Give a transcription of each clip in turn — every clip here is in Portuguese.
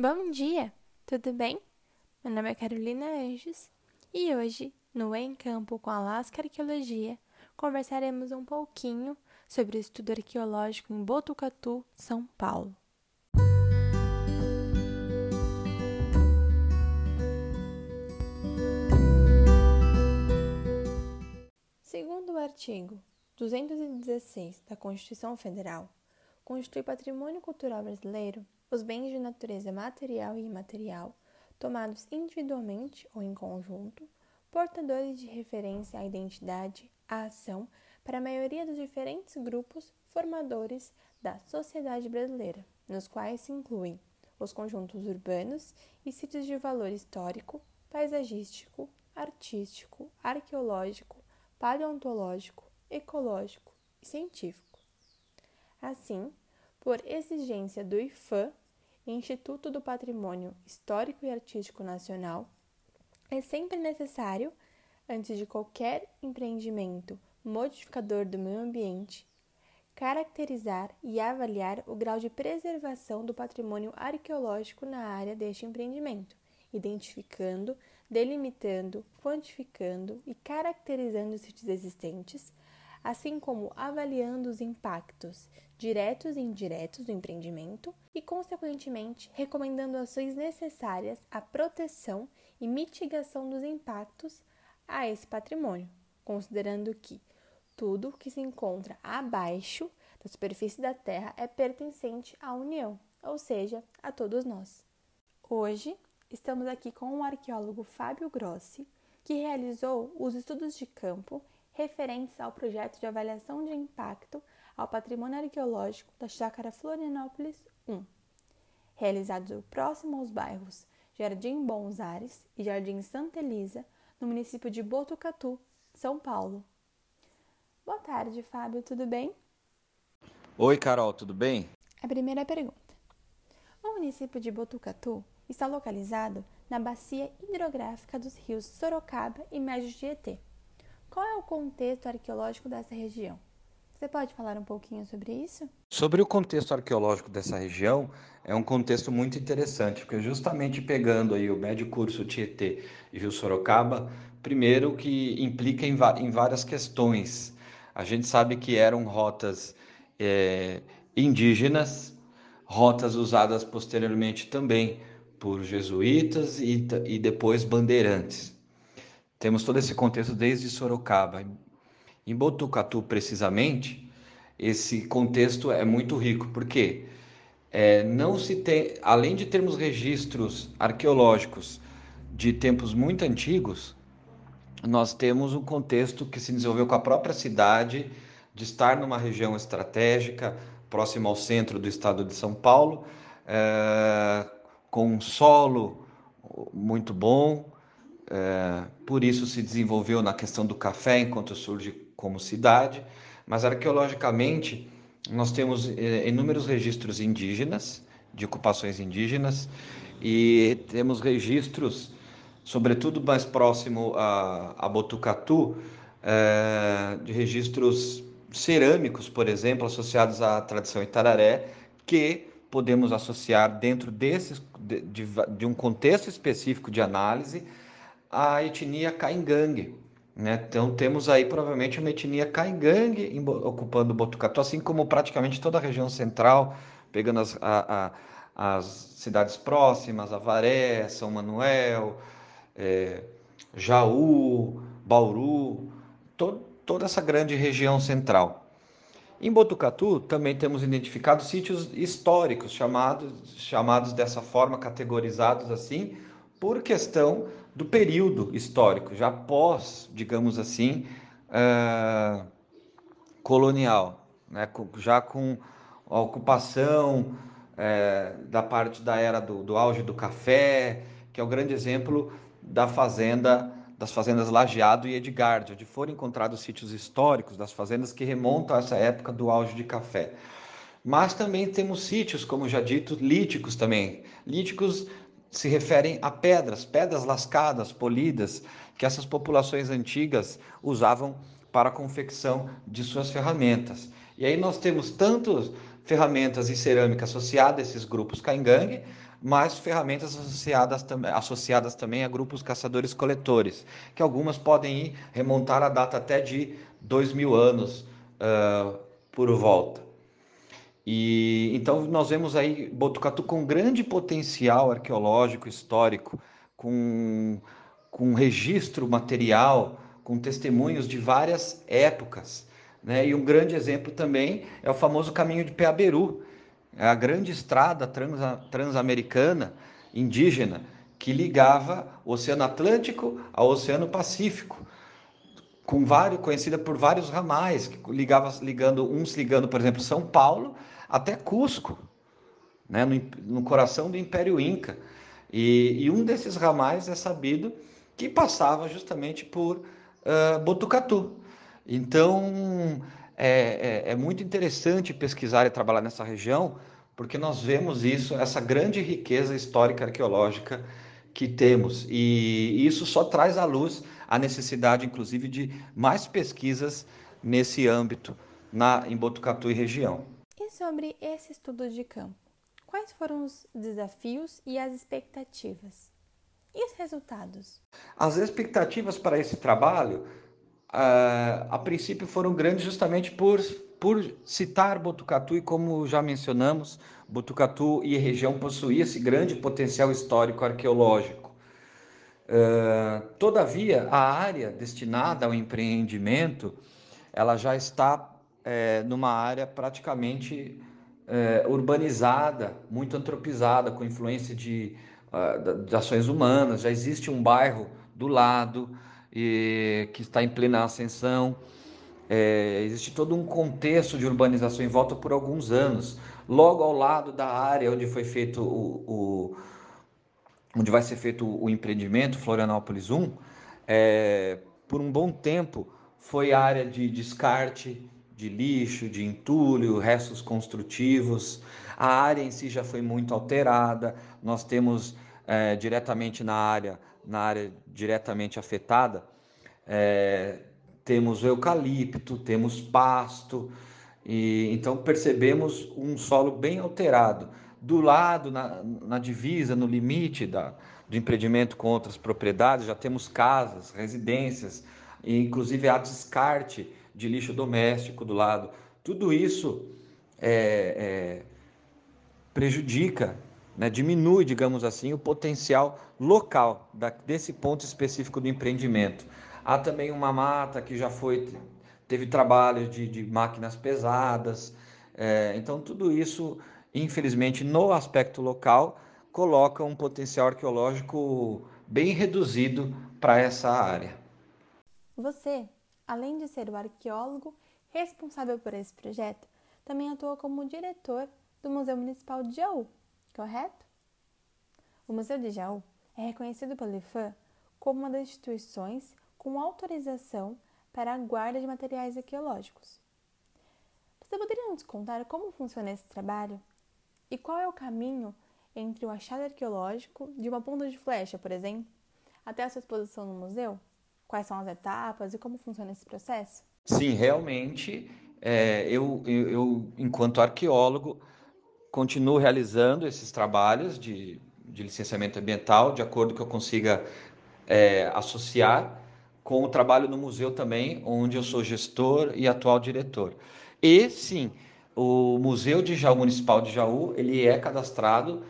Bom dia, tudo bem? Meu nome é Carolina Anjos e hoje, no Em Campo com a Lasca Arqueologia, conversaremos um pouquinho sobre o estudo arqueológico em Botucatu, São Paulo. Segundo o artigo 216 da Constituição Federal, constitui patrimônio cultural brasileiro os bens de natureza material e imaterial, tomados individualmente ou em conjunto, portadores de referência à identidade, à ação, para a maioria dos diferentes grupos formadores da sociedade brasileira, nos quais se incluem os conjuntos urbanos e sítios de valor histórico, paisagístico, artístico, arqueológico, paleontológico, ecológico e científico. Assim, por exigência do IFAM, Instituto do Patrimônio Histórico e Artístico Nacional, é sempre necessário, antes de qualquer empreendimento modificador do meio ambiente, caracterizar e avaliar o grau de preservação do patrimônio arqueológico na área deste empreendimento, identificando, delimitando, quantificando e caracterizando os sítios existentes, assim como avaliando os impactos diretos e indiretos do empreendimento e, consequentemente, recomendando ações necessárias à proteção e mitigação dos impactos a esse patrimônio, considerando que tudo que se encontra abaixo da superfície da Terra é pertencente à União, ou seja, a todos nós. Hoje, estamos aqui com o arqueólogo Fábio Grossi, que realizou os estudos de campo referentes ao projeto de avaliação de impacto ao patrimônio arqueológico da Chácara Florianópolis 1, realizado próximo aos bairros Jardim Bons Ares e Jardim Santa Elisa, no município de Botucatu, São Paulo. Boa tarde, Fábio, tudo bem? Oi, Carol, tudo bem? A primeira pergunta. O município de Botucatu está localizado na bacia hidrográfica dos rios Sorocaba e Médio Tietê. Qual é o contexto arqueológico dessa região? Você pode falar um pouquinho sobre isso? Sobre o contexto arqueológico dessa região, é um contexto muito interessante, porque justamente pegando aí o médio curso Tietê e Rio Sorocaba, primeiro que implica em, em várias questões. A gente sabe que eram rotas é, indígenas, rotas usadas posteriormente também por jesuítas e, e depois bandeirantes. Temos todo esse contexto desde Sorocaba. Em Botucatu, precisamente, esse contexto é muito rico, porque é, não se tem, além de termos registros arqueológicos de tempos muito antigos, nós temos um contexto que se desenvolveu com a própria cidade, de estar numa região estratégica, próxima ao centro do estado de São Paulo, é, com um solo muito bom, é, por isso se desenvolveu na questão do café enquanto surge como cidade, mas arqueologicamente nós temos é, inúmeros registros indígenas, de ocupações indígenas, e temos registros, sobretudo mais próximo a, a Botucatu, é, de registros cerâmicos, por exemplo, associados à tradição Itararé, que podemos associar dentro desses, de, de, de um contexto específico de análise a etnia Caingangue. Né? Então temos aí provavelmente uma etnia Caingangue ocupando Botucatu, assim como praticamente toda a região central, pegando as, a, a, as cidades próximas, Avaré, São Manuel, é, Jaú, Bauru, to, toda essa grande região central. Em Botucatu também temos identificado sítios históricos, chamados, chamados dessa forma, categorizados assim, por questão do período histórico, já pós, digamos assim, uh, colonial, né? já com a ocupação uh, da parte da era do, do auge do café, que é o grande exemplo da fazenda das fazendas Lajeado e Edgard, onde foram encontrados sítios históricos das fazendas que remontam a essa época do auge de café. Mas também temos sítios, como já dito, líticos também. Líticos se referem a pedras, pedras lascadas, polidas, que essas populações antigas usavam para a confecção de suas ferramentas. E aí nós temos tanto ferramentas e cerâmica associadas a esses grupos caingangue, mas ferramentas associadas, associadas também a grupos caçadores-coletores, que algumas podem ir remontar a data até de dois mil anos uh, por volta. E então nós vemos aí Botucatu com grande potencial arqueológico histórico, com, com registro material, com testemunhos de várias épocas. Né? E um grande exemplo também é o famoso caminho de Peaberu, é a grande estrada transamericana indígena que ligava o Oceano Atlântico ao Oceano Pacífico, com vários, conhecida por vários ramais, que ligava, ligando uns ligando, por exemplo, São Paulo até Cusco, né, no, no coração do Império Inca. E, e, um desses ramais é sabido que passava justamente por uh, Botucatu. Então, é, é, é muito interessante pesquisar e trabalhar nessa região, porque nós vemos isso, essa grande riqueza histórica arqueológica que temos. E isso só traz à luz a necessidade, inclusive, de mais pesquisas nesse âmbito na, em Botucatu e região. Sobre esse estudo de campo? Quais foram os desafios e as expectativas? E os resultados? As expectativas para esse trabalho uh, a princípio foram grandes justamente por, por citar Botucatu e como já mencionamos, Botucatu e região possuíam esse grande potencial histórico arqueológico. Uh, todavia, a área destinada ao empreendimento, ela já está é, numa área praticamente é, urbanizada, muito antropizada, com influência de, uh, de ações humanas. Já existe um bairro do lado, e, que está em plena ascensão. É, existe todo um contexto de urbanização em volta por alguns anos. Logo ao lado da área onde foi feito o, o onde vai ser feito o empreendimento, Florianópolis 1, é, por um bom tempo foi área de descarte de lixo, de entulho, restos construtivos. A área em si já foi muito alterada. Nós temos é, diretamente na área na área diretamente afetada, é, temos eucalipto, temos pasto, e então percebemos um solo bem alterado. Do lado, na, na divisa, no limite da, do empreendimento com outras propriedades, já temos casas, residências, e inclusive há descarte de lixo doméstico do lado. Tudo isso é, é, prejudica né, diminui, digamos assim, o potencial local da, desse ponto específico do empreendimento. Há também uma mata que já foi teve trabalho de, de máquinas pesadas, é, então tudo isso, infelizmente, no aspecto local, coloca um potencial arqueológico bem reduzido para essa área. Você, além de ser o arqueólogo responsável por esse projeto, também atua como diretor do Museu Municipal de Jaú, correto? O Museu de Jaú é reconhecido pelo IFAM como uma das instituições com autorização para a guarda de materiais arqueológicos. Você poderia nos contar como funciona esse trabalho? E qual é o caminho entre o achado arqueológico de uma ponta de flecha, por exemplo, até a sua exposição no museu? Quais são as etapas e como funciona esse processo? Sim, realmente, é, eu, eu, eu, enquanto arqueólogo, continuo realizando esses trabalhos de, de licenciamento ambiental, de acordo que eu consiga é, associar com o trabalho no museu também, onde eu sou gestor e atual diretor. E sim, o Museu de Jaú Municipal de Jaú, ele é cadastrado,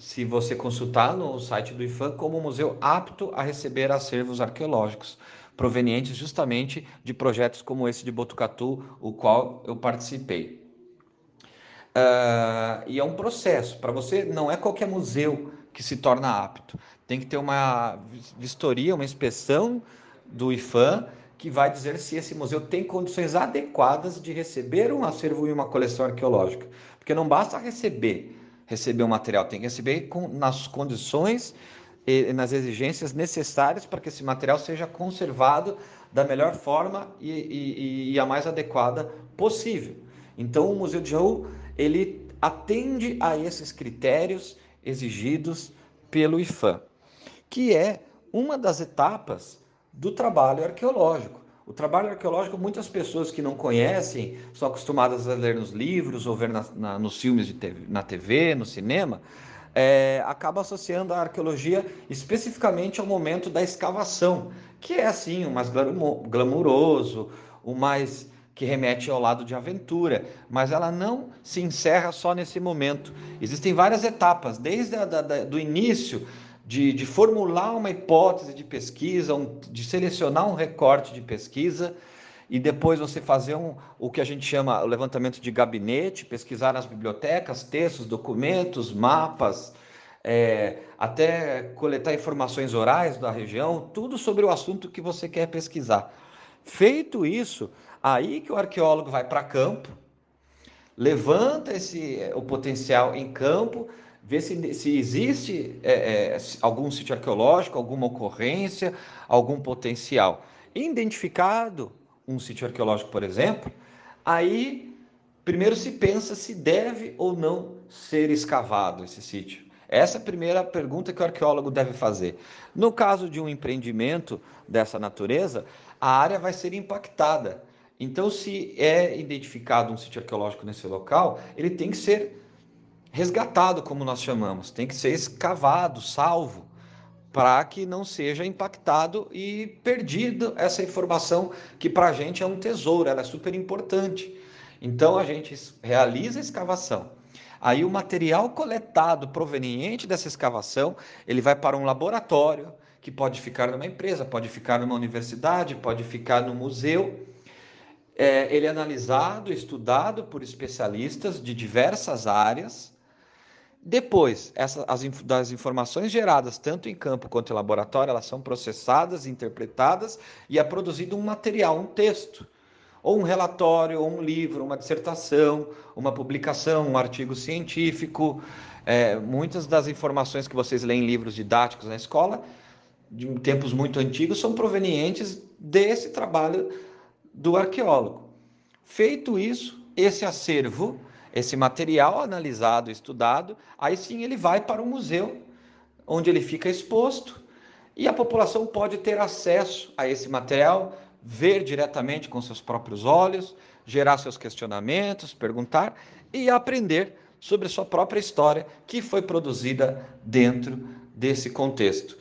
se você consultar no site do IFAM, como museu apto a receber acervos arqueológicos, provenientes justamente de projetos como esse de Botucatu, o qual eu participei. Uh, e é um processo. Para você, não é qualquer museu que se torna apto. Tem que ter uma vistoria, uma inspeção do IFAM que vai dizer se esse museu tem condições adequadas de receber um acervo e uma coleção arqueológica. Porque não basta receber, receber um material, tem que receber com, nas condições e nas exigências necessárias para que esse material seja conservado da melhor forma e, e, e a mais adequada possível. Então, o Museu de Jaú ele atende a esses critérios exigidos pelo IFAM, que é uma das etapas do trabalho arqueológico. O trabalho arqueológico, muitas pessoas que não conhecem, são acostumadas a ler nos livros ou ver na, na, nos filmes de TV, na TV, no cinema, é, acaba associando a arqueologia especificamente ao momento da escavação, que é assim, o mais glamuroso, o mais que remete ao lado de aventura, mas ela não se encerra só nesse momento. Existem várias etapas, desde da, do início de, de, formular uma hipótese de pesquisa, um, de selecionar um recorte de pesquisa, e depois você fazer um, o que a gente chama o levantamento de gabinete, pesquisar nas bibliotecas, textos, documentos, mapas, é, até coletar informações orais da região, tudo sobre o assunto que você quer pesquisar. Feito isso, aí que o arqueólogo vai para campo, levanta esse, o potencial em campo, vê se, se existe é, é, algum sítio arqueológico, alguma ocorrência, algum potencial. Identificado um sítio arqueológico, por exemplo, aí primeiro se pensa se deve ou não ser escavado esse sítio. Essa é a primeira pergunta que o arqueólogo deve fazer. No caso de um empreendimento dessa natureza, a área vai ser impactada. Então, se é identificado um sítio arqueológico nesse local, ele tem que ser resgatado, como nós chamamos, tem que ser escavado, salvo para que não seja impactado e perdido essa informação que para a gente é um tesouro, ela é super importante. Então a gente realiza a escavação. Aí o material coletado proveniente dessa escavação, ele vai para um laboratório, que pode ficar numa empresa, pode ficar numa universidade, pode ficar no museu. É, ele é analisado, estudado por especialistas de diversas áreas, depois, essa, as, das informações geradas tanto em campo quanto em laboratório, elas são processadas, interpretadas e é produzido um material, um texto, ou um relatório, ou um livro, uma dissertação, uma publicação, um artigo científico. É, muitas das informações que vocês leem em livros didáticos na escola, de tempos muito antigos, são provenientes desse trabalho do arqueólogo. Feito isso, esse acervo esse material analisado, estudado, aí sim ele vai para o museu, onde ele fica exposto e a população pode ter acesso a esse material, ver diretamente com seus próprios olhos, gerar seus questionamentos, perguntar e aprender sobre sua própria história que foi produzida dentro desse contexto.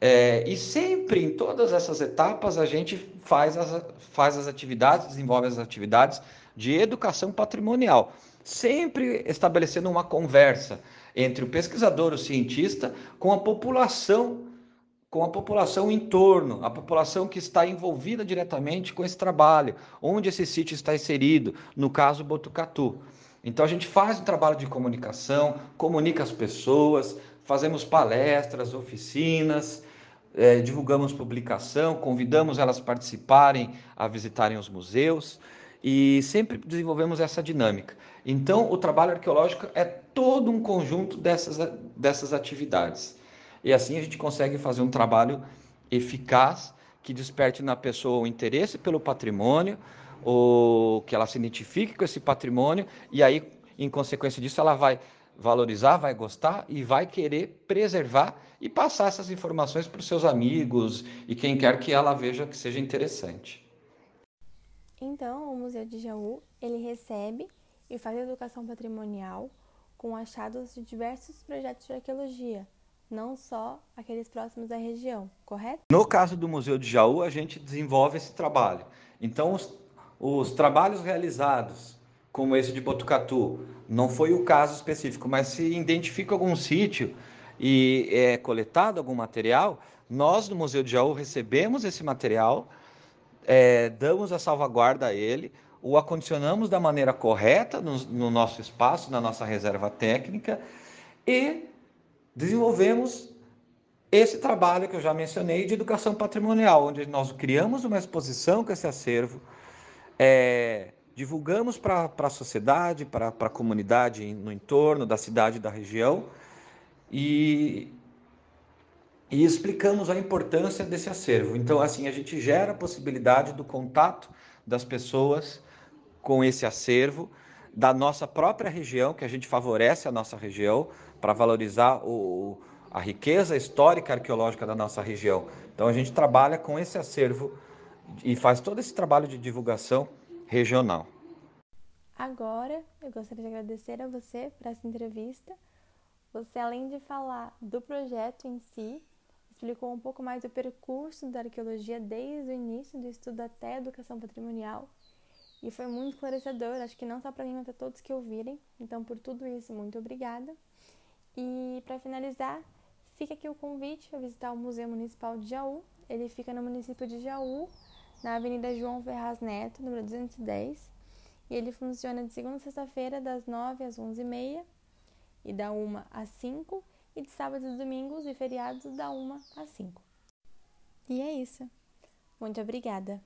É, e sempre em todas essas etapas a gente faz as, faz as atividades, desenvolve as atividades de educação patrimonial sempre estabelecendo uma conversa entre o pesquisador, o cientista, com a população, com a população em torno, a população que está envolvida diretamente com esse trabalho, onde esse sítio está inserido, no caso Botucatu. Então a gente faz um trabalho de comunicação, comunica as pessoas, fazemos palestras, oficinas, é, divulgamos publicação, convidamos elas a participarem, a visitarem os museus e sempre desenvolvemos essa dinâmica. Então, o trabalho arqueológico é todo um conjunto dessas, dessas atividades. E assim a gente consegue fazer um trabalho eficaz que desperte na pessoa o interesse pelo patrimônio, ou que ela se identifique com esse patrimônio, e aí, em consequência disso, ela vai valorizar, vai gostar e vai querer preservar e passar essas informações para os seus amigos e quem quer que ela veja que seja interessante. Então, o Museu de Jaú, ele recebe e faz educação patrimonial com achados de diversos projetos de arqueologia, não só aqueles próximos à região, correto? No caso do Museu de Jaú, a gente desenvolve esse trabalho. Então, os, os trabalhos realizados, como esse de Botucatu, não foi o caso específico, mas se identifica algum sítio e é coletado algum material, nós do Museu de Jaú recebemos esse material, é, damos a salvaguarda a ele, o acondicionamos da maneira correta no, no nosso espaço, na nossa reserva técnica e desenvolvemos esse trabalho que eu já mencionei de educação patrimonial, onde nós criamos uma exposição com esse acervo, é, divulgamos para a sociedade, para a comunidade no entorno da cidade da região e, e explicamos a importância desse acervo. Então, assim, a gente gera a possibilidade do contato das pessoas com esse acervo da nossa própria região, que a gente favorece a nossa região para valorizar o, a riqueza histórica arqueológica da nossa região. Então a gente trabalha com esse acervo e faz todo esse trabalho de divulgação regional. Agora, eu gostaria de agradecer a você por essa entrevista. Você, além de falar do projeto em si, explicou um pouco mais do percurso da arqueologia desde o início do estudo até a educação patrimonial. E foi muito esclarecedor, acho que não só para mim, mas para todos que ouvirem. Então, por tudo isso, muito obrigada. E para finalizar, fica aqui o convite a visitar o Museu Municipal de Jaú. Ele fica no município de Jaú, na Avenida João Ferraz Neto, número 210. E ele funciona de segunda a sexta-feira, das 9 às 11h30 e da 1 às 5 e de sábados e domingos e feriados da 1 às 5. E é isso. Muito obrigada.